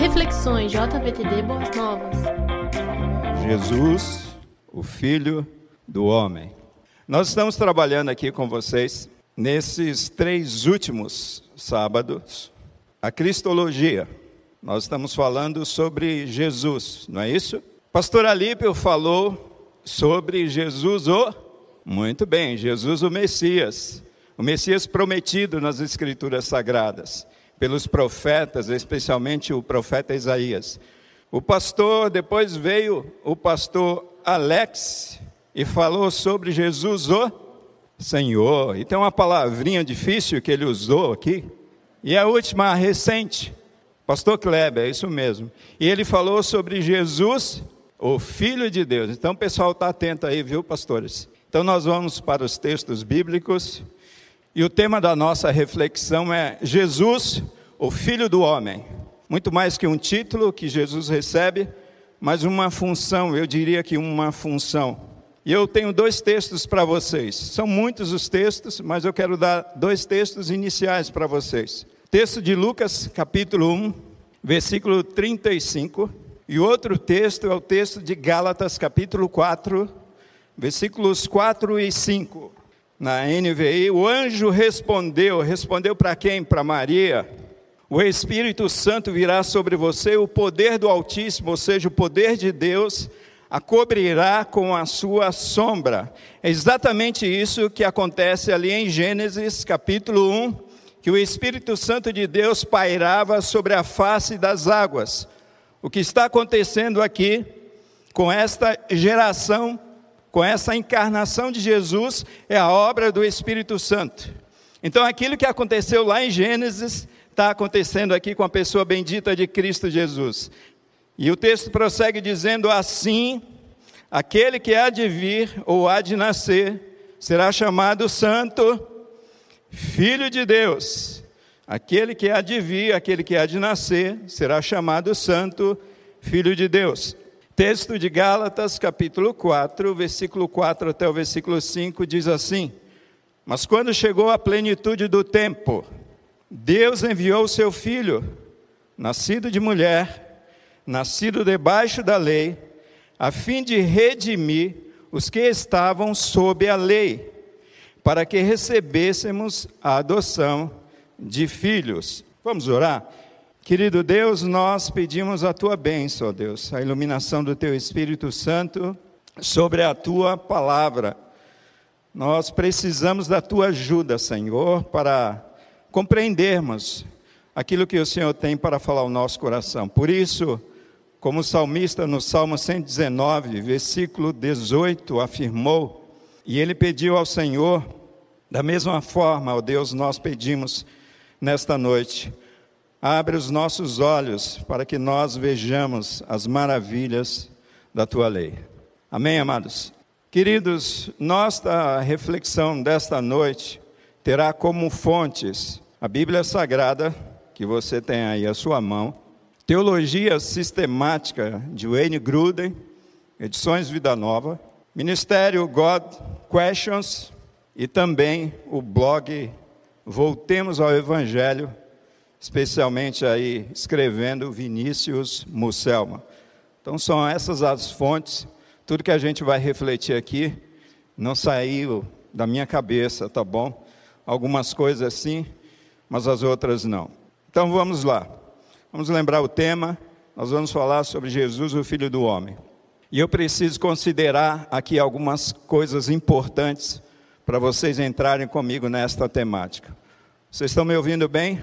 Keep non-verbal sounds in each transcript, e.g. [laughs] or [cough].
Reflexões JVTD Boas Novas. Jesus, o Filho do Homem. Nós estamos trabalhando aqui com vocês nesses três últimos sábados a Cristologia. Nós estamos falando sobre Jesus, não é isso? Pastor Alípio falou sobre Jesus o muito bem, Jesus o Messias, o Messias prometido nas escrituras sagradas pelos profetas, especialmente o profeta Isaías. O pastor, depois veio o pastor Alex e falou sobre Jesus o Senhor. E tem uma palavrinha difícil que ele usou aqui. E a última, recente, pastor Kleber, é isso mesmo. E ele falou sobre Jesus, o Filho de Deus. Então o pessoal está atento aí, viu, pastores? Então nós vamos para os textos bíblicos. E o tema da nossa reflexão é Jesus, o Filho do Homem. Muito mais que um título que Jesus recebe, mas uma função, eu diria que uma função. E eu tenho dois textos para vocês. São muitos os textos, mas eu quero dar dois textos iniciais para vocês. Texto de Lucas, capítulo 1, versículo 35. E outro texto é o texto de Gálatas, capítulo 4, versículos 4 e 5. Na NVI, o anjo respondeu, respondeu para quem? Para Maria. O Espírito Santo virá sobre você, o poder do Altíssimo, ou seja, o poder de Deus, a cobrirá com a sua sombra. É exatamente isso que acontece ali em Gênesis capítulo 1, que o Espírito Santo de Deus pairava sobre a face das águas. O que está acontecendo aqui com esta geração com essa encarnação de Jesus, é a obra do Espírito Santo. Então, aquilo que aconteceu lá em Gênesis, está acontecendo aqui com a pessoa bendita de Cristo Jesus. E o texto prossegue dizendo assim: aquele que há de vir ou há de nascer será chamado Santo, Filho de Deus. Aquele que há de vir, aquele que há de nascer, será chamado Santo, Filho de Deus. Texto de Gálatas, capítulo 4, versículo 4 até o versículo 5 diz assim: Mas quando chegou a plenitude do tempo, Deus enviou o seu filho, nascido de mulher, nascido debaixo da lei, a fim de redimir os que estavam sob a lei, para que recebêssemos a adoção de filhos. Vamos orar? Querido Deus, nós pedimos a tua bênção, ó Deus, a iluminação do teu Espírito Santo sobre a tua palavra. Nós precisamos da tua ajuda, Senhor, para compreendermos aquilo que o Senhor tem para falar ao nosso coração. Por isso, como o salmista no Salmo 119, versículo 18, afirmou, e ele pediu ao Senhor, da mesma forma, ó Deus, nós pedimos nesta noite, Abre os nossos olhos para que nós vejamos as maravilhas da tua lei. Amém, amados? Queridos, nossa reflexão desta noite terá como fontes a Bíblia Sagrada, que você tem aí à sua mão, Teologia Sistemática de Wayne Gruden, Edições Vida Nova, Ministério God Questions e também o blog Voltemos ao Evangelho especialmente aí escrevendo Vinícius Musselma. Então são essas as fontes, tudo que a gente vai refletir aqui não saiu da minha cabeça, tá bom? Algumas coisas sim, mas as outras não. Então vamos lá. Vamos lembrar o tema. Nós vamos falar sobre Jesus, o Filho do Homem. E eu preciso considerar aqui algumas coisas importantes para vocês entrarem comigo nesta temática. Vocês estão me ouvindo bem?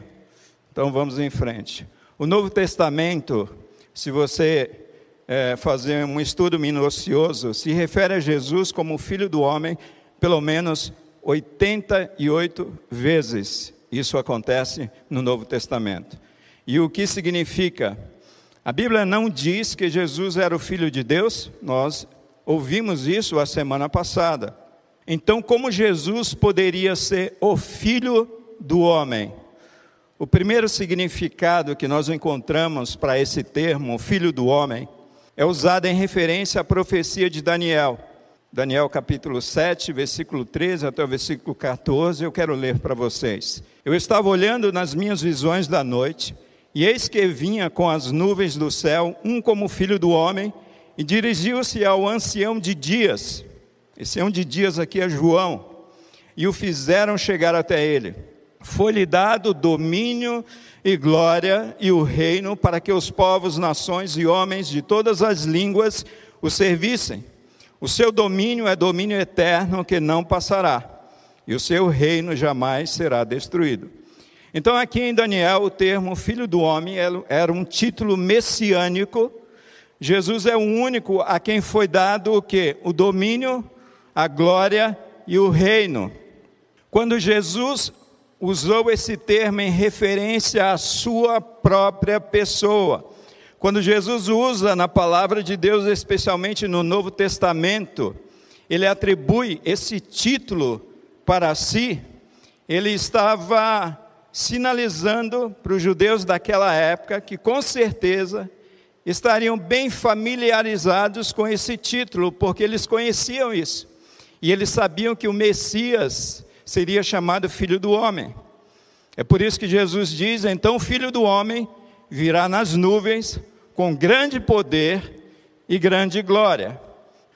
Então vamos em frente. O Novo Testamento, se você é, fazer um estudo minucioso, se refere a Jesus como o Filho do Homem, pelo menos 88 vezes. Isso acontece no Novo Testamento. E o que significa? A Bíblia não diz que Jesus era o Filho de Deus, nós ouvimos isso a semana passada. Então, como Jesus poderia ser o Filho do Homem? O primeiro significado que nós encontramos para esse termo, filho do homem, é usado em referência à profecia de Daniel. Daniel capítulo 7, versículo 13 até o versículo 14, eu quero ler para vocês. Eu estava olhando nas minhas visões da noite, E eis que vinha com as nuvens do céu, um como filho do homem, e dirigiu-se ao ancião de dias. Esse ancião de dias aqui é João. E o fizeram chegar até ele. Foi-lhe dado domínio e glória e o reino para que os povos, nações e homens de todas as línguas o servissem. O seu domínio é domínio eterno que não passará, e o seu reino jamais será destruído. Então, aqui em Daniel, o termo filho do homem era um título messiânico. Jesus é o único a quem foi dado o que? O domínio, a glória e o reino. Quando Jesus usou esse termo em referência à sua própria pessoa, quando Jesus usa na palavra de Deus, especialmente no Novo Testamento, ele atribui esse título para si, ele estava sinalizando para os judeus daquela época que com certeza estariam bem familiarizados com esse título, porque eles conheciam isso. E eles sabiam que o Messias seria chamado Filho do Homem. É por isso que Jesus diz: então Filho do Homem virá nas nuvens com grande poder e grande glória.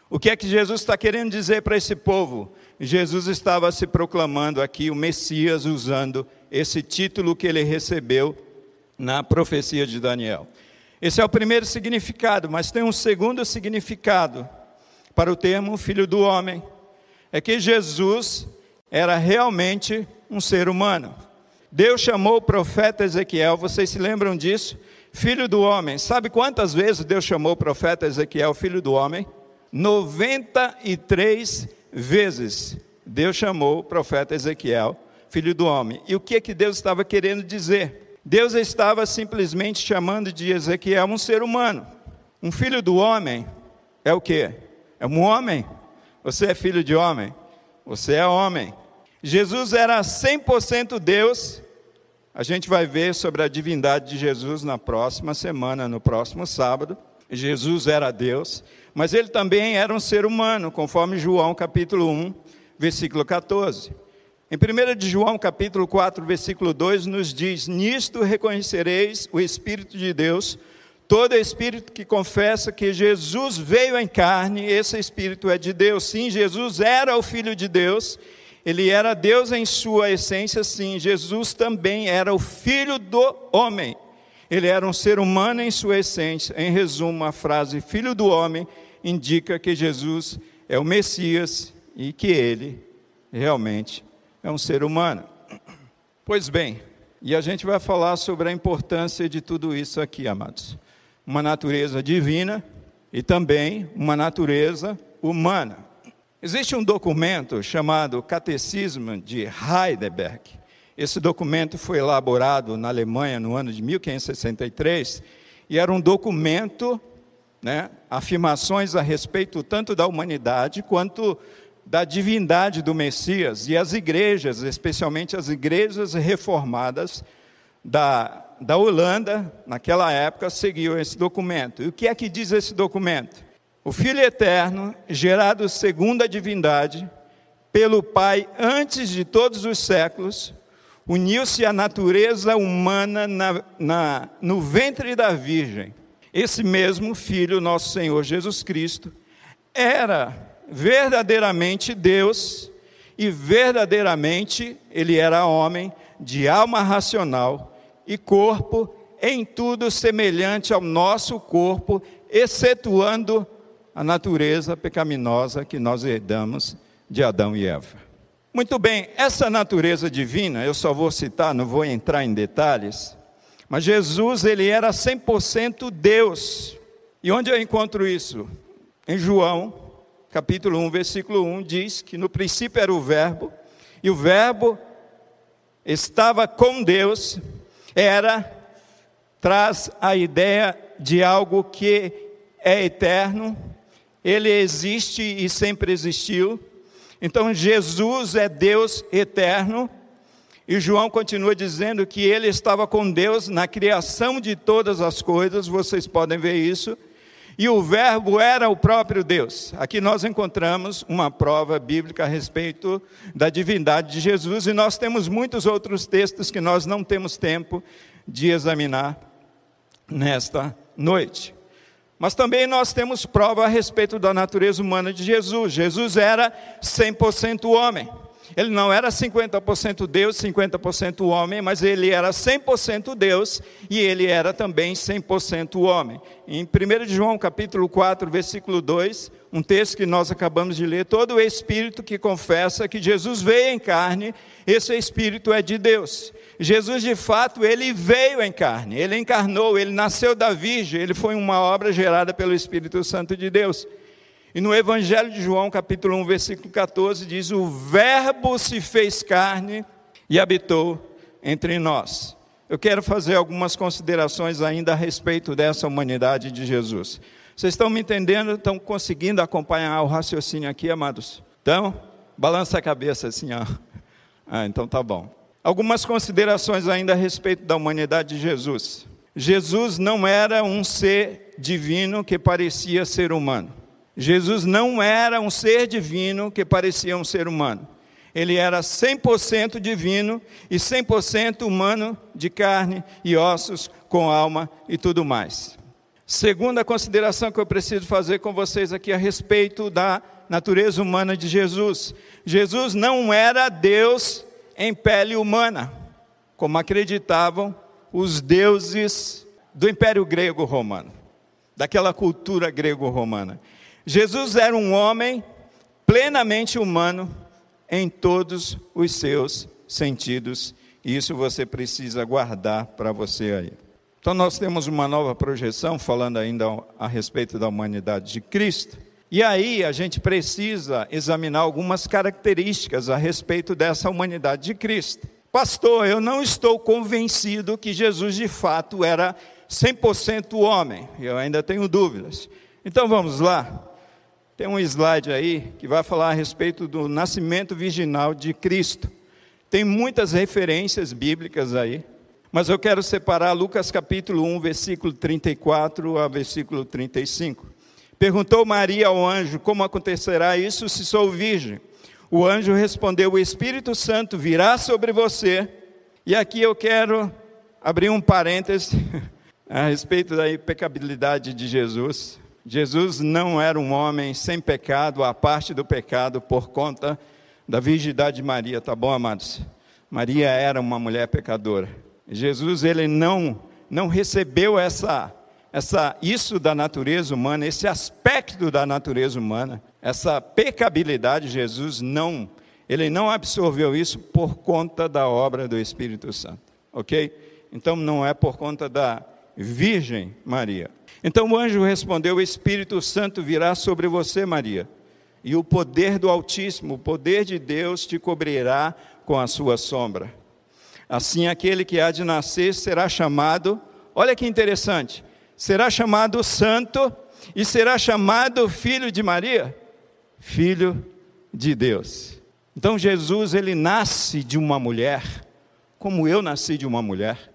O que é que Jesus está querendo dizer para esse povo? Jesus estava se proclamando aqui o Messias usando esse título que ele recebeu na profecia de Daniel. Esse é o primeiro significado, mas tem um segundo significado para o termo filho do homem. É que Jesus era realmente um ser humano. Deus chamou o profeta Ezequiel, vocês se lembram disso? Filho do homem. Sabe quantas vezes Deus chamou o profeta Ezequiel filho do homem? 93 vezes Deus chamou o profeta Ezequiel filho do homem. E o que é que Deus estava querendo dizer? Deus estava simplesmente chamando de Ezequiel um ser humano. Um filho do homem é o quê? É um homem. Você é filho de homem? Você é homem. Jesus era 100% Deus. A gente vai ver sobre a divindade de Jesus na próxima semana, no próximo sábado. Jesus era Deus, mas ele também era um ser humano, conforme João capítulo 1, versículo 14. Em 1 de João capítulo 4, versículo 2 nos diz: "Nisto reconhecereis o espírito de Deus, todo espírito que confessa que Jesus veio em carne, esse espírito é de Deus. Sim, Jesus era o filho de Deus, ele era Deus em sua essência, sim. Jesus também era o filho do homem. Ele era um ser humano em sua essência. Em resumo, a frase filho do homem indica que Jesus é o Messias e que ele realmente é um ser humano. Pois bem, e a gente vai falar sobre a importância de tudo isso aqui, amados. Uma natureza divina e também uma natureza humana. Existe um documento chamado Catecismo de Heidelberg. Esse documento foi elaborado na Alemanha no ano de 1563 e era um documento, né, afirmações a respeito tanto da humanidade quanto da divindade do Messias. E as igrejas, especialmente as igrejas reformadas da, da Holanda, naquela época, seguiam esse documento. E o que é que diz esse documento? O Filho eterno, gerado segundo a divindade, pelo Pai antes de todos os séculos, uniu-se à natureza humana na, na, no ventre da Virgem. Esse mesmo Filho, nosso Senhor Jesus Cristo, era verdadeiramente Deus e verdadeiramente ele era homem de alma racional e corpo em tudo semelhante ao nosso corpo, excetuando a natureza pecaminosa que nós herdamos de Adão e Eva. Muito bem, essa natureza divina, eu só vou citar, não vou entrar em detalhes, mas Jesus, ele era 100% Deus. E onde eu encontro isso? Em João, capítulo 1, versículo 1, diz que no princípio era o Verbo, e o Verbo estava com Deus, era, traz a ideia de algo que é eterno, ele existe e sempre existiu. Então Jesus é Deus eterno. E João continua dizendo que ele estava com Deus na criação de todas as coisas, vocês podem ver isso. E o Verbo era o próprio Deus. Aqui nós encontramos uma prova bíblica a respeito da divindade de Jesus, e nós temos muitos outros textos que nós não temos tempo de examinar nesta noite. Mas também nós temos prova a respeito da natureza humana de Jesus. Jesus era 100% homem. Ele não era 50% Deus, 50% homem, mas ele era 100% Deus e ele era também 100% homem. Em 1 João capítulo 4, versículo 2, um texto que nós acabamos de ler, todo o espírito que confessa que Jesus veio em carne, esse espírito é de Deus. Jesus, de fato, ele veio em carne, ele encarnou, ele nasceu da Virgem, ele foi uma obra gerada pelo Espírito Santo de Deus. E no Evangelho de João, capítulo 1, versículo 14, diz: O Verbo se fez carne e habitou entre nós. Eu quero fazer algumas considerações ainda a respeito dessa humanidade de Jesus. Vocês estão me entendendo? Estão conseguindo acompanhar o raciocínio aqui, amados? Então, balança a cabeça assim, ó. Ah, então tá bom. Algumas considerações ainda a respeito da humanidade de Jesus. Jesus não era um ser divino que parecia ser humano. Jesus não era um ser divino que parecia um ser humano. Ele era 100% divino e 100% humano de carne e ossos, com alma e tudo mais. Segunda consideração que eu preciso fazer com vocês aqui a respeito da natureza humana de Jesus. Jesus não era Deus em pele humana, como acreditavam os deuses do Império Grego Romano, daquela cultura grego-romana. Jesus era um homem plenamente humano em todos os seus sentidos, e isso você precisa guardar para você aí. Então, nós temos uma nova projeção, falando ainda a respeito da humanidade de Cristo, e aí a gente precisa examinar algumas características a respeito dessa humanidade de Cristo. Pastor, eu não estou convencido que Jesus de fato era 100% homem, eu ainda tenho dúvidas. Então vamos lá. Tem um slide aí que vai falar a respeito do nascimento virginal de Cristo. Tem muitas referências bíblicas aí, mas eu quero separar Lucas capítulo 1, versículo 34 a versículo 35. Perguntou Maria ao anjo: Como acontecerá isso se sou virgem? O anjo respondeu: O Espírito Santo virá sobre você. E aqui eu quero abrir um parêntese [laughs] a respeito da impecabilidade de Jesus. Jesus não era um homem sem pecado, a parte do pecado por conta da virgindade de Maria, tá bom, amados? Maria era uma mulher pecadora. Jesus ele não não recebeu essa essa isso da natureza humana, esse aspecto da natureza humana, essa pecabilidade, Jesus não ele não absorveu isso por conta da obra do Espírito Santo, ok? Então não é por conta da Virgem Maria. Então o anjo respondeu: O Espírito Santo virá sobre você, Maria, e o poder do Altíssimo, o poder de Deus, te cobrirá com a sua sombra. Assim, aquele que há de nascer será chamado, olha que interessante, será chamado Santo e será chamado Filho de Maria, Filho de Deus. Então Jesus, ele nasce de uma mulher, como eu nasci de uma mulher,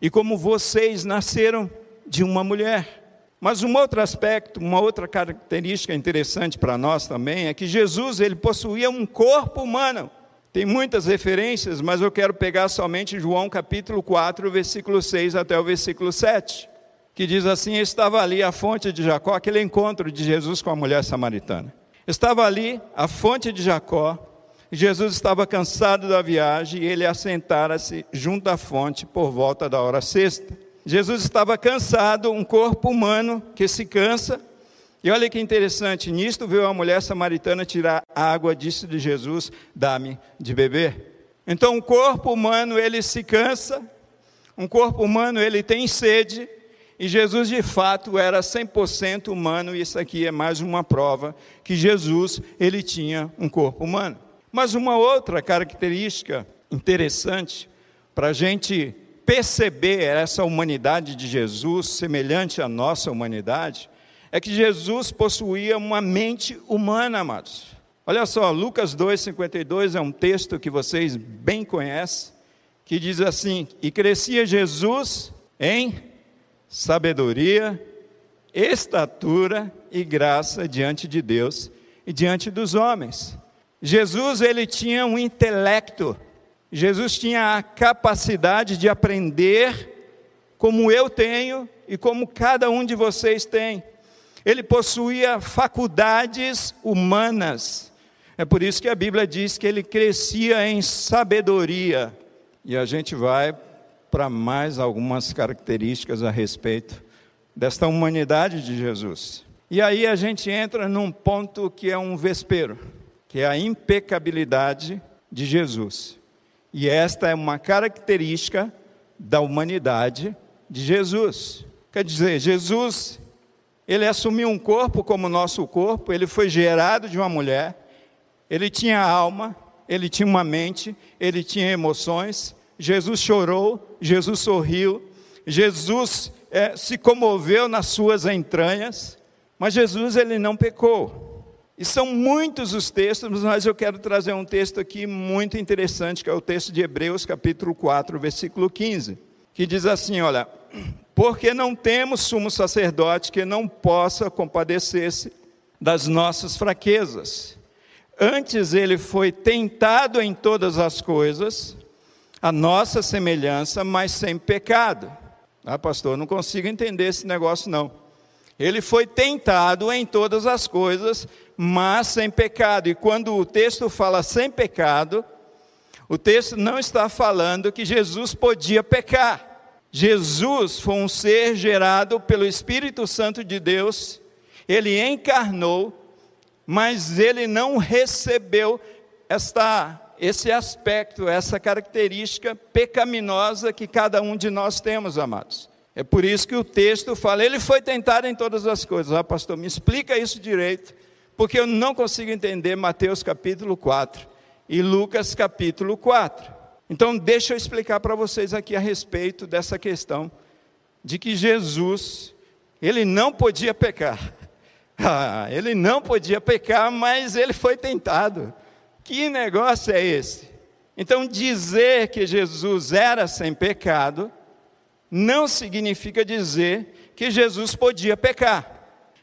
e como vocês nasceram de uma mulher. Mas um outro aspecto, uma outra característica interessante para nós também é que Jesus ele possuía um corpo humano. Tem muitas referências, mas eu quero pegar somente João capítulo 4, versículo 6 até o versículo 7, que diz assim: Estava ali a fonte de Jacó, aquele encontro de Jesus com a mulher samaritana. Estava ali a fonte de Jacó, Jesus estava cansado da viagem e ele assentara-se junto à fonte por volta da hora sexta. Jesus estava cansado, um corpo humano que se cansa. E olha que interessante, nisto veio a mulher samaritana tirar água, disse de Jesus: Dá-me de beber. Então, um corpo humano, ele se cansa, um corpo humano, ele tem sede, e Jesus de fato era 100% humano, e isso aqui é mais uma prova que Jesus, ele tinha um corpo humano. Mas uma outra característica interessante para a gente perceber essa humanidade de Jesus, semelhante à nossa humanidade, é que Jesus possuía uma mente humana, amados. Olha só, Lucas 2,52 é um texto que vocês bem conhecem, que diz assim: E crescia Jesus em sabedoria, estatura e graça diante de Deus e diante dos homens. Jesus, ele tinha um intelecto Jesus tinha a capacidade de aprender, como eu tenho e como cada um de vocês tem. Ele possuía faculdades humanas. É por isso que a Bíblia diz que ele crescia em sabedoria. E a gente vai para mais algumas características a respeito desta humanidade de Jesus. E aí a gente entra num ponto que é um vespeiro, que é a impecabilidade de Jesus. E esta é uma característica da humanidade de Jesus. Quer dizer, Jesus, ele assumiu um corpo como nosso corpo, ele foi gerado de uma mulher, ele tinha alma, ele tinha uma mente, ele tinha emoções. Jesus chorou, Jesus sorriu, Jesus é, se comoveu nas suas entranhas, mas Jesus ele não pecou. E são muitos os textos, mas eu quero trazer um texto aqui muito interessante, que é o texto de Hebreus, capítulo 4, versículo 15, que diz assim: Olha, porque não temos sumo sacerdote que não possa compadecer-se das nossas fraquezas. Antes ele foi tentado em todas as coisas, a nossa semelhança, mas sem pecado. Ah, pastor, não consigo entender esse negócio não. Ele foi tentado em todas as coisas, mas sem pecado. E quando o texto fala sem pecado, o texto não está falando que Jesus podia pecar. Jesus foi um ser gerado pelo Espírito Santo de Deus, ele encarnou, mas ele não recebeu esta, esse aspecto, essa característica pecaminosa que cada um de nós temos, amados. É por isso que o texto fala, ele foi tentado em todas as coisas. Ah, pastor, me explica isso direito porque eu não consigo entender Mateus capítulo 4 e Lucas capítulo 4. Então, deixa eu explicar para vocês aqui a respeito dessa questão de que Jesus, ele não podia pecar. [laughs] Ah, ele não podia pecar, mas ele foi tentado. Que negócio é esse? Então, dizer que Jesus era sem pecado não significa dizer que Jesus podia pecar.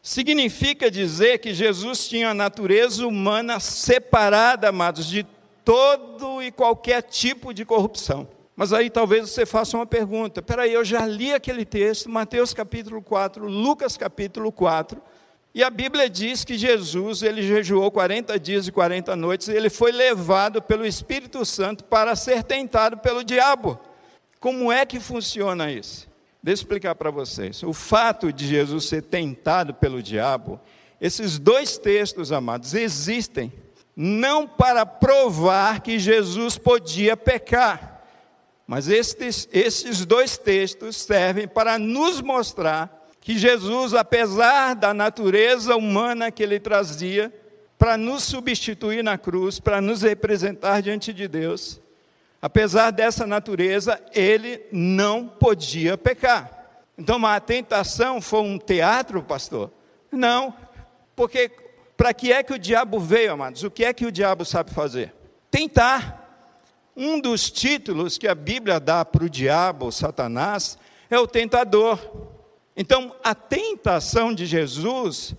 Significa dizer que Jesus tinha a natureza humana separada, amados, de todo e qualquer tipo de corrupção. Mas aí talvez você faça uma pergunta: peraí, eu já li aquele texto, Mateus capítulo 4, Lucas capítulo 4, e a Bíblia diz que Jesus, ele jejuou 40 dias e 40 noites, e ele foi levado pelo Espírito Santo para ser tentado pelo diabo. Como é que funciona isso? Deixa eu explicar para vocês. O fato de Jesus ser tentado pelo diabo, esses dois textos, amados, existem não para provar que Jesus podia pecar, mas estes, esses dois textos servem para nos mostrar que Jesus, apesar da natureza humana que ele trazia, para nos substituir na cruz, para nos representar diante de Deus, Apesar dessa natureza, ele não podia pecar. Então, a tentação foi um teatro, pastor? Não, porque para que é que o diabo veio, amados? O que é que o diabo sabe fazer? Tentar. Um dos títulos que a Bíblia dá para o diabo, Satanás, é o tentador. Então, a tentação de Jesus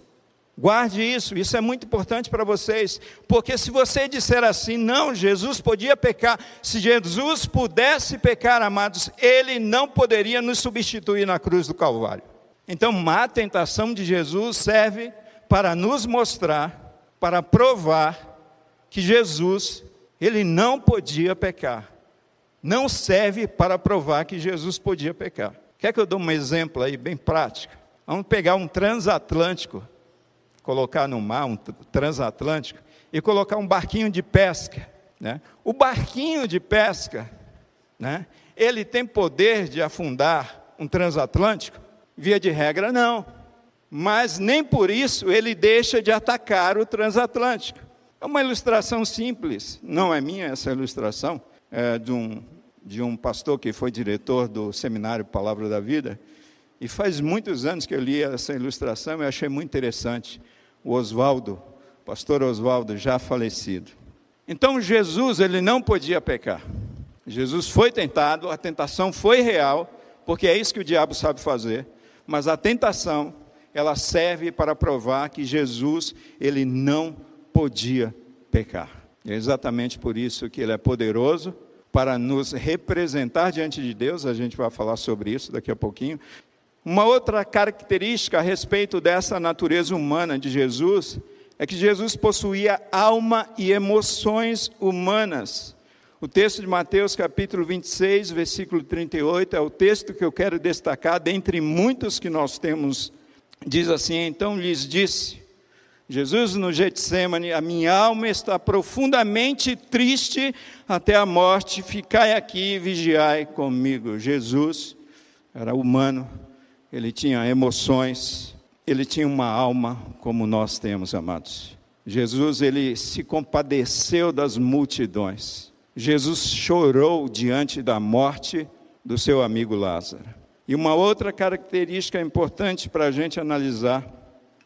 Guarde isso, isso é muito importante para vocês, porque se você disser assim, não, Jesus podia pecar, se Jesus pudesse pecar, amados, ele não poderia nos substituir na cruz do Calvário. Então, a tentação de Jesus serve para nos mostrar, para provar que Jesus, ele não podia pecar. Não serve para provar que Jesus podia pecar. Quer que eu dê um exemplo aí bem prático? Vamos pegar um transatlântico colocar no mar, um transatlântico, e colocar um barquinho de pesca. Né? O barquinho de pesca, né? ele tem poder de afundar um transatlântico? Via de regra, não. Mas nem por isso ele deixa de atacar o transatlântico. É uma ilustração simples, não é minha essa ilustração, é de um, de um pastor que foi diretor do seminário Palavra da Vida, e faz muitos anos que eu li essa ilustração e achei muito interessante o Oswaldo, pastor Oswaldo, já falecido. Então Jesus, ele não podia pecar. Jesus foi tentado, a tentação foi real, porque é isso que o diabo sabe fazer, mas a tentação, ela serve para provar que Jesus, ele não podia pecar. É exatamente por isso que ele é poderoso para nos representar diante de Deus, a gente vai falar sobre isso daqui a pouquinho, Uma outra característica a respeito dessa natureza humana de Jesus é que Jesus possuía alma e emoções humanas. O texto de Mateus, capítulo 26, versículo 38, é o texto que eu quero destacar, dentre muitos que nós temos. Diz assim: Então lhes disse, Jesus no Getsemane, a minha alma está profundamente triste até a morte, ficai aqui e vigiai comigo. Jesus era humano, ele tinha emoções, ele tinha uma alma como nós temos, amados. Jesus, ele se compadeceu das multidões. Jesus chorou diante da morte do seu amigo Lázaro. E uma outra característica importante para a gente analisar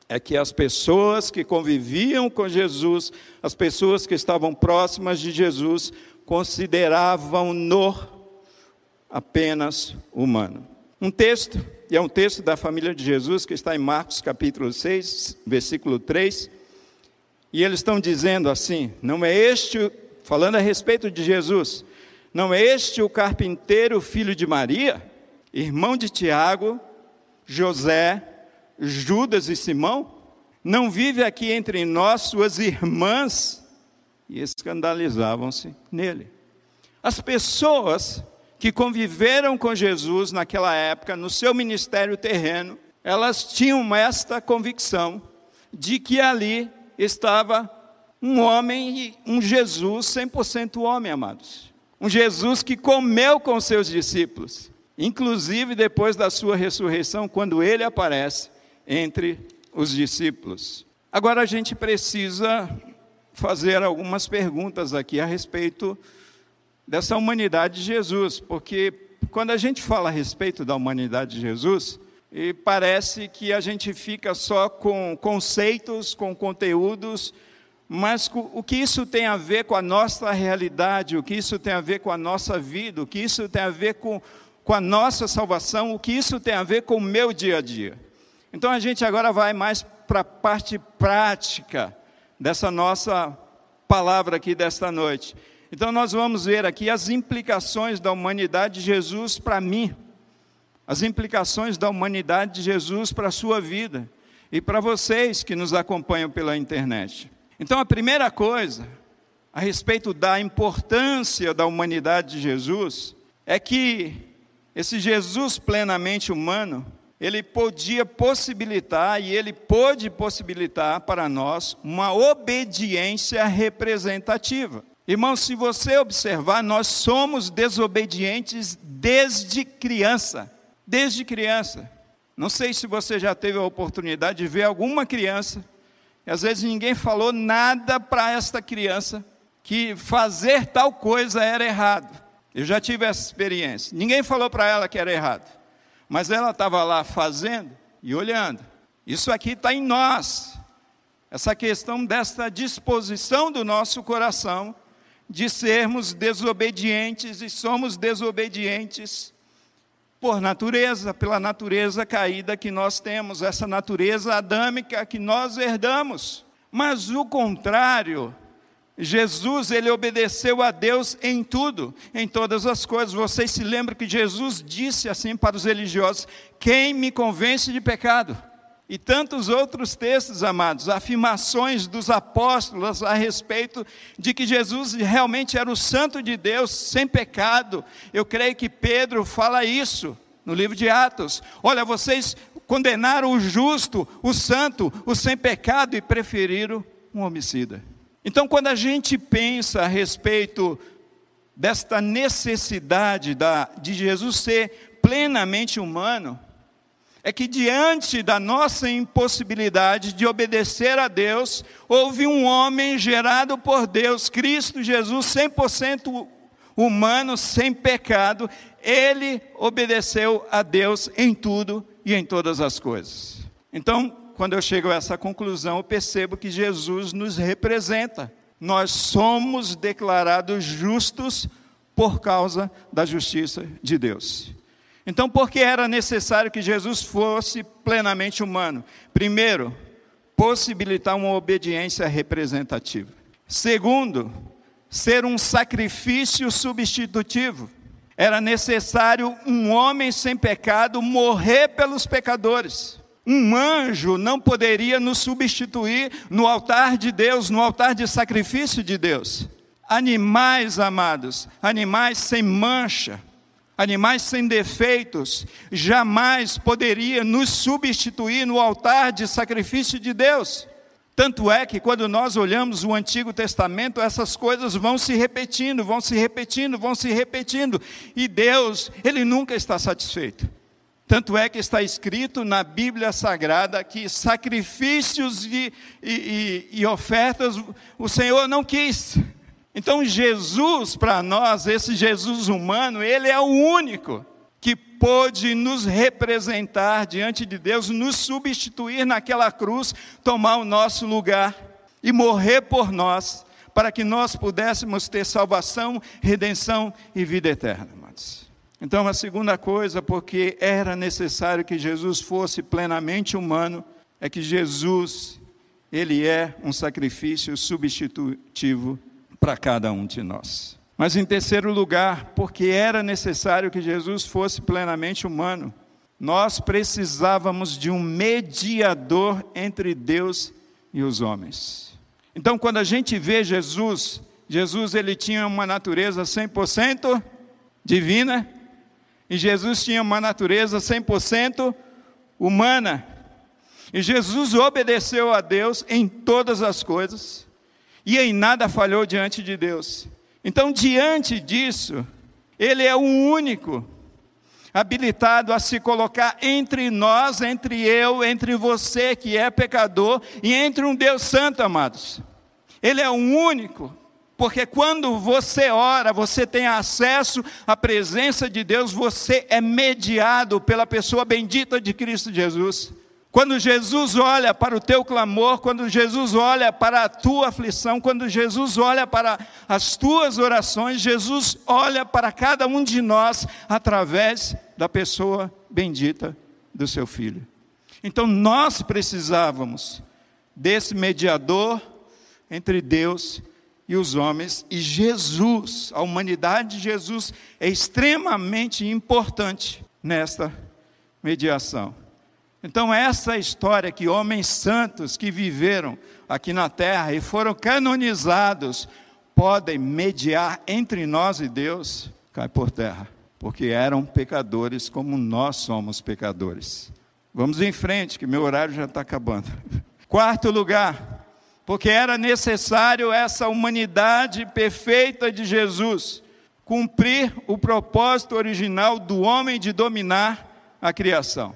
é que as pessoas que conviviam com Jesus, as pessoas que estavam próximas de Jesus, consideravam-no apenas humano. Um texto, e é um texto da família de Jesus, que está em Marcos capítulo 6, versículo 3. E eles estão dizendo assim: não é este, falando a respeito de Jesus, não é este o carpinteiro, filho de Maria, irmão de Tiago, José, Judas e Simão? Não vive aqui entre nós suas irmãs? E escandalizavam-se nele. As pessoas que conviveram com Jesus naquela época, no seu ministério terreno, elas tinham esta convicção de que ali estava um homem, um Jesus 100% homem, amados. Um Jesus que comeu com seus discípulos, inclusive depois da sua ressurreição, quando ele aparece entre os discípulos. Agora a gente precisa fazer algumas perguntas aqui a respeito dessa humanidade de Jesus, porque quando a gente fala a respeito da humanidade de Jesus, e parece que a gente fica só com conceitos, com conteúdos, mas o que isso tem a ver com a nossa realidade, o que isso tem a ver com a nossa vida, o que isso tem a ver com, com a nossa salvação, o que isso tem a ver com o meu dia a dia. Então a gente agora vai mais para a parte prática dessa nossa palavra aqui desta noite. Então, nós vamos ver aqui as implicações da humanidade de Jesus para mim, as implicações da humanidade de Jesus para a sua vida e para vocês que nos acompanham pela internet. Então, a primeira coisa a respeito da importância da humanidade de Jesus é que esse Jesus plenamente humano, ele podia possibilitar e ele pôde possibilitar para nós uma obediência representativa. Irmãos, se você observar, nós somos desobedientes desde criança. Desde criança. Não sei se você já teve a oportunidade de ver alguma criança, e às vezes ninguém falou nada para esta criança, que fazer tal coisa era errado. Eu já tive essa experiência. Ninguém falou para ela que era errado, mas ela estava lá fazendo e olhando. Isso aqui está em nós. Essa questão desta disposição do nosso coração de sermos desobedientes e somos desobedientes por natureza, pela natureza caída que nós temos, essa natureza adâmica que nós herdamos. Mas o contrário, Jesus, ele obedeceu a Deus em tudo, em todas as coisas. Vocês se lembram que Jesus disse assim para os religiosos: Quem me convence de pecado? E tantos outros textos, amados, afirmações dos apóstolos a respeito de que Jesus realmente era o Santo de Deus, sem pecado. Eu creio que Pedro fala isso no livro de Atos. Olha, vocês condenaram o justo, o santo, o sem pecado e preferiram um homicida. Então, quando a gente pensa a respeito desta necessidade da, de Jesus ser plenamente humano, é que diante da nossa impossibilidade de obedecer a Deus, houve um homem gerado por Deus, Cristo Jesus, 100% humano, sem pecado, ele obedeceu a Deus em tudo e em todas as coisas. Então, quando eu chego a essa conclusão, eu percebo que Jesus nos representa. Nós somos declarados justos por causa da justiça de Deus. Então, por que era necessário que Jesus fosse plenamente humano? Primeiro, possibilitar uma obediência representativa. Segundo, ser um sacrifício substitutivo. Era necessário um homem sem pecado morrer pelos pecadores. Um anjo não poderia nos substituir no altar de Deus, no altar de sacrifício de Deus. Animais amados, animais sem mancha, animais sem defeitos, jamais poderia nos substituir no altar de sacrifício de Deus. Tanto é que quando nós olhamos o Antigo Testamento, essas coisas vão se repetindo, vão se repetindo, vão se repetindo, e Deus, Ele nunca está satisfeito. Tanto é que está escrito na Bíblia Sagrada que sacrifícios e, e, e ofertas o Senhor não quis. Então, Jesus, para nós, esse Jesus humano, ele é o único que pôde nos representar diante de Deus, nos substituir naquela cruz, tomar o nosso lugar e morrer por nós, para que nós pudéssemos ter salvação, redenção e vida eterna. Amados. Então, a segunda coisa, porque era necessário que Jesus fosse plenamente humano, é que Jesus, ele é um sacrifício substitutivo para cada um de nós. Mas em terceiro lugar, porque era necessário que Jesus fosse plenamente humano, nós precisávamos de um mediador entre Deus e os homens. Então, quando a gente vê Jesus, Jesus ele tinha uma natureza 100% divina e Jesus tinha uma natureza 100% humana. E Jesus obedeceu a Deus em todas as coisas e em nada falhou diante de Deus. Então, diante disso, ele é o único habilitado a se colocar entre nós, entre eu, entre você que é pecador e entre um Deus santo, amados. Ele é o único, porque quando você ora, você tem acesso à presença de Deus, você é mediado pela pessoa bendita de Cristo Jesus. Quando Jesus olha para o teu clamor, quando Jesus olha para a tua aflição, quando Jesus olha para as tuas orações, Jesus olha para cada um de nós através da pessoa bendita do seu filho. Então nós precisávamos desse mediador entre Deus e os homens, e Jesus, a humanidade de Jesus, é extremamente importante nesta mediação. Então, essa história que homens santos que viveram aqui na terra e foram canonizados podem mediar entre nós e Deus, cai por terra, porque eram pecadores como nós somos pecadores. Vamos em frente, que meu horário já está acabando. [laughs] Quarto lugar, porque era necessário essa humanidade perfeita de Jesus cumprir o propósito original do homem de dominar a criação.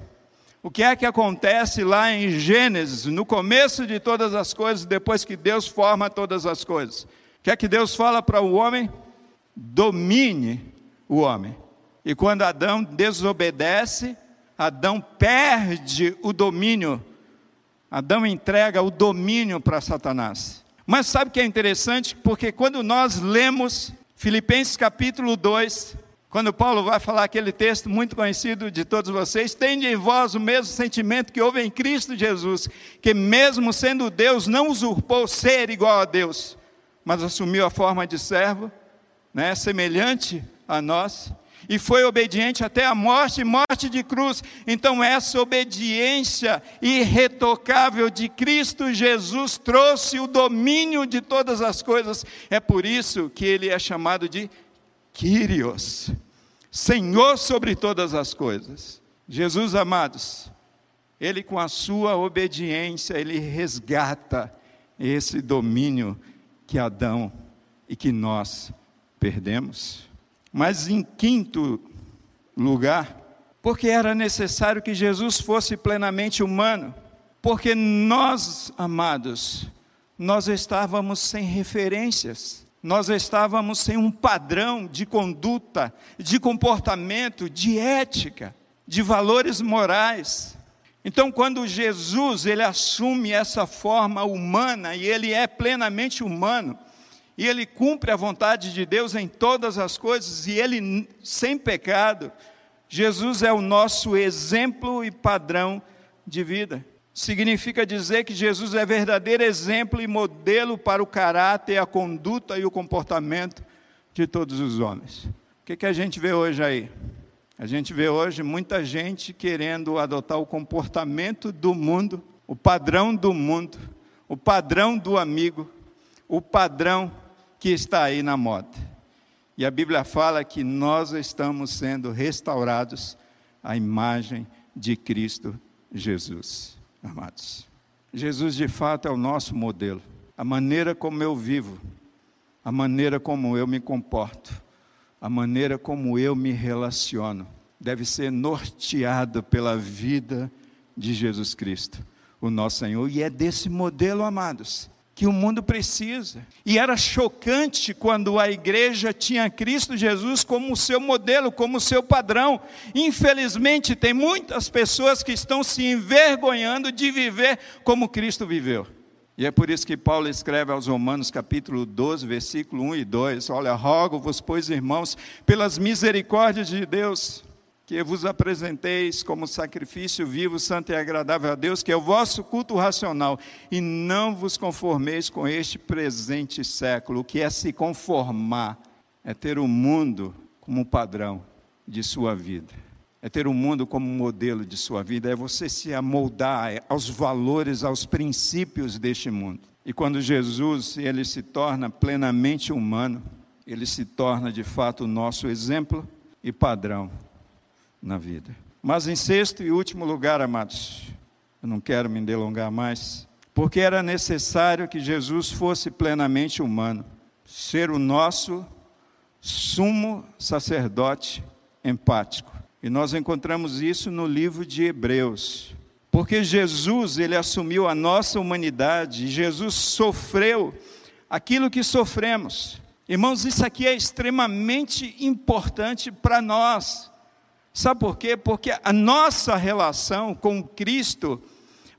O que é que acontece lá em Gênesis, no começo de todas as coisas, depois que Deus forma todas as coisas? O que é que Deus fala para o homem? Domine o homem. E quando Adão desobedece, Adão perde o domínio. Adão entrega o domínio para Satanás. Mas sabe o que é interessante? Porque quando nós lemos Filipenses capítulo 2, quando Paulo vai falar aquele texto muito conhecido de todos vocês, tende em vós o mesmo sentimento que houve em Cristo Jesus, que mesmo sendo Deus, não usurpou ser igual a Deus, mas assumiu a forma de servo, né, semelhante a nós, e foi obediente até a morte, morte de cruz. Então, essa obediência irretocável de Cristo Jesus trouxe o domínio de todas as coisas. É por isso que ele é chamado de Kyrios, Senhor sobre todas as coisas. Jesus, amados, ele com a sua obediência, ele resgata esse domínio que Adão e que nós perdemos. Mas em quinto lugar, porque era necessário que Jesus fosse plenamente humano, porque nós, amados, nós estávamos sem referências nós estávamos sem um padrão de conduta, de comportamento, de ética, de valores morais. Então, quando Jesus ele assume essa forma humana e ele é plenamente humano, e ele cumpre a vontade de Deus em todas as coisas e ele sem pecado, Jesus é o nosso exemplo e padrão de vida significa dizer que Jesus é verdadeiro exemplo e modelo para o caráter, a conduta e o comportamento de todos os homens. O que, que a gente vê hoje aí? A gente vê hoje muita gente querendo adotar o comportamento do mundo, o padrão do mundo, o padrão do amigo, o padrão que está aí na moda. E a Bíblia fala que nós estamos sendo restaurados à imagem de Cristo Jesus, amados. Jesus de fato é o nosso modelo. A maneira como eu vivo, a maneira como eu me comporto, a maneira como eu me relaciono, deve ser norteado pela vida de Jesus Cristo, o nosso Senhor. E é desse modelo, amados, que o mundo precisa. E era chocante quando a igreja tinha Cristo Jesus como seu modelo, como seu padrão. Infelizmente, tem muitas pessoas que estão se envergonhando de viver como Cristo viveu. E é por isso que Paulo escreve aos Romanos, capítulo 12, versículo 1 e 2: Olha, rogo-vos, pois, irmãos, pelas misericórdias de Deus, que vos apresenteis como sacrifício vivo, santo e agradável a Deus, que é o vosso culto racional, e não vos conformeis com este presente século. O que é se conformar? É ter o mundo como padrão de sua vida. É ter o mundo como modelo de sua vida, é você se amoldar aos valores, aos princípios deste mundo. E quando Jesus ele se torna plenamente humano, ele se torna de fato o nosso exemplo e padrão na vida. Mas em sexto e último lugar, amados, eu não quero me delongar mais, porque era necessário que Jesus fosse plenamente humano, ser o nosso sumo sacerdote empático. E nós encontramos isso no livro de Hebreus. Porque Jesus, ele assumiu a nossa humanidade, Jesus sofreu aquilo que sofremos. Irmãos, isso aqui é extremamente importante para nós. Sabe por quê? Porque a nossa relação com Cristo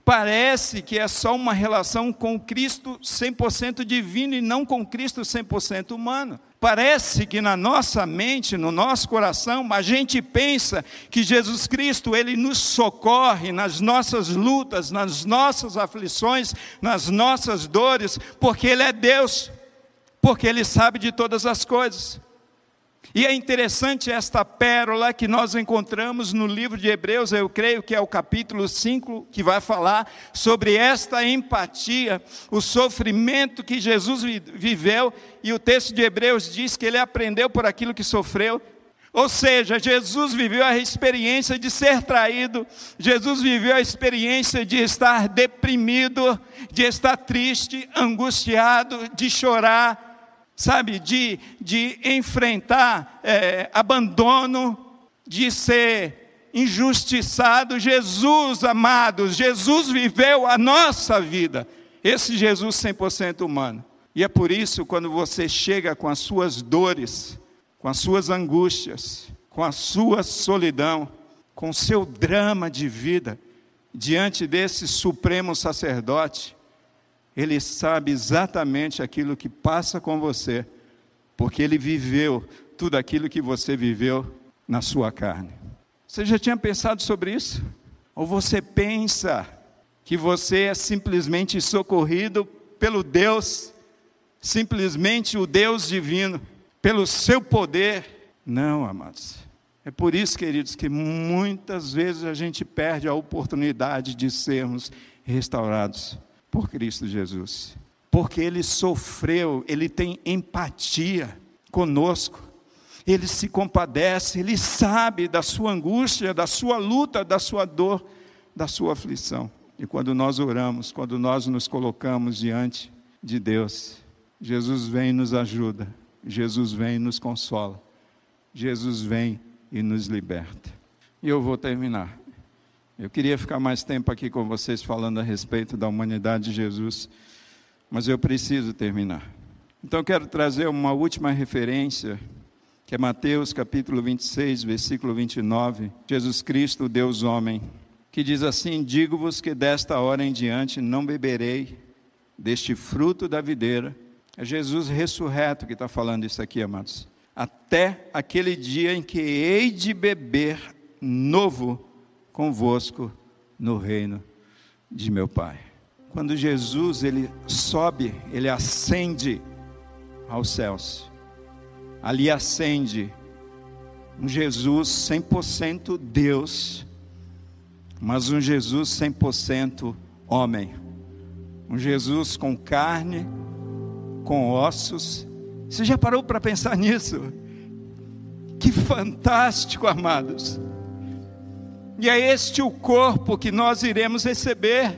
parece que é só uma relação com Cristo 100% divino e não com Cristo 100% humano. Parece que na nossa mente, no nosso coração, a gente pensa que Jesus Cristo, ele nos socorre nas nossas lutas, nas nossas aflições, nas nossas dores, porque ele é Deus, porque ele sabe de todas as coisas. E é interessante esta pérola que nós encontramos no livro de Hebreus, eu creio que é o capítulo 5, que vai falar sobre esta empatia, o sofrimento que Jesus viveu, e o texto de Hebreus diz que ele aprendeu por aquilo que sofreu. Ou seja, Jesus viveu a experiência de ser traído, Jesus viveu a experiência de estar deprimido, de estar triste, angustiado, de chorar, sabe, de, de enfrentar é, abandono, de ser injustiçado. Jesus, amados, Jesus viveu a nossa vida, esse Jesus 100% humano. E é por isso, quando você chega com as suas dores, com as suas angústias, com a sua solidão, com o seu drama de vida, diante desse supremo sacerdote, ele sabe exatamente aquilo que passa com você, porque ele viveu tudo aquilo que você viveu na sua carne. Você já tinha pensado sobre isso? Ou você pensa que você é simplesmente socorrido pelo Deus, simplesmente o Deus divino, pelo seu poder? Não, amados. É por isso, queridos, que muitas vezes a gente perde a oportunidade de sermos restaurados por Cristo Jesus. Porque ele sofreu, ele tem empatia conosco. Ele se compadece, ele sabe da sua angústia, da sua luta, da sua dor, da sua aflição. E quando nós oramos, quando nós nos colocamos diante de Deus, Jesus vem e nos ajuda, Jesus vem e nos consola, Jesus vem e nos liberta. E eu vou terminar. Eu queria ficar mais tempo aqui com vocês falando a respeito da humanidade de Jesus, mas eu preciso terminar. Então quero trazer uma última referência, que é Mateus capítulo 26, versículo 29, Jesus Cristo, Deus homem, que diz assim: Digo-vos que desta hora em diante não beberei deste fruto da videira. É Jesus ressurreto que está falando isso aqui, amados. Até aquele dia em que hei de beber novo convosco no reino de meu Pai. Quando Jesus ele sobe, ele ascende aos céus. Ali ascende Um Jesus 100% Deus, mas um Jesus 100% homem. Um Jesus com carne, com ossos. Você já parou para pensar nisso? Que fantástico, amados. E é este o corpo que nós iremos receber.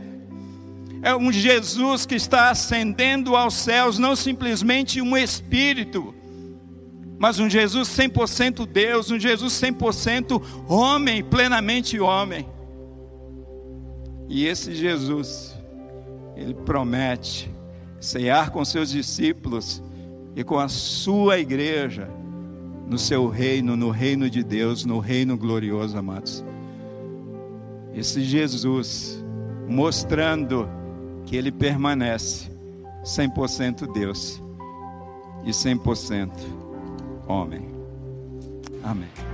É um Jesus que está ascendendo aos céus, não simplesmente um espírito, mas um Jesus 100% Deus, um Jesus 100% homem, plenamente homem. E esse Jesus, ele promete cear com seus discípulos e com a sua igreja no seu reino, no reino de Deus, no reino glorioso, amados esse Jesus, mostrando que ele permanece 100% Deus e 100% homem. Amém.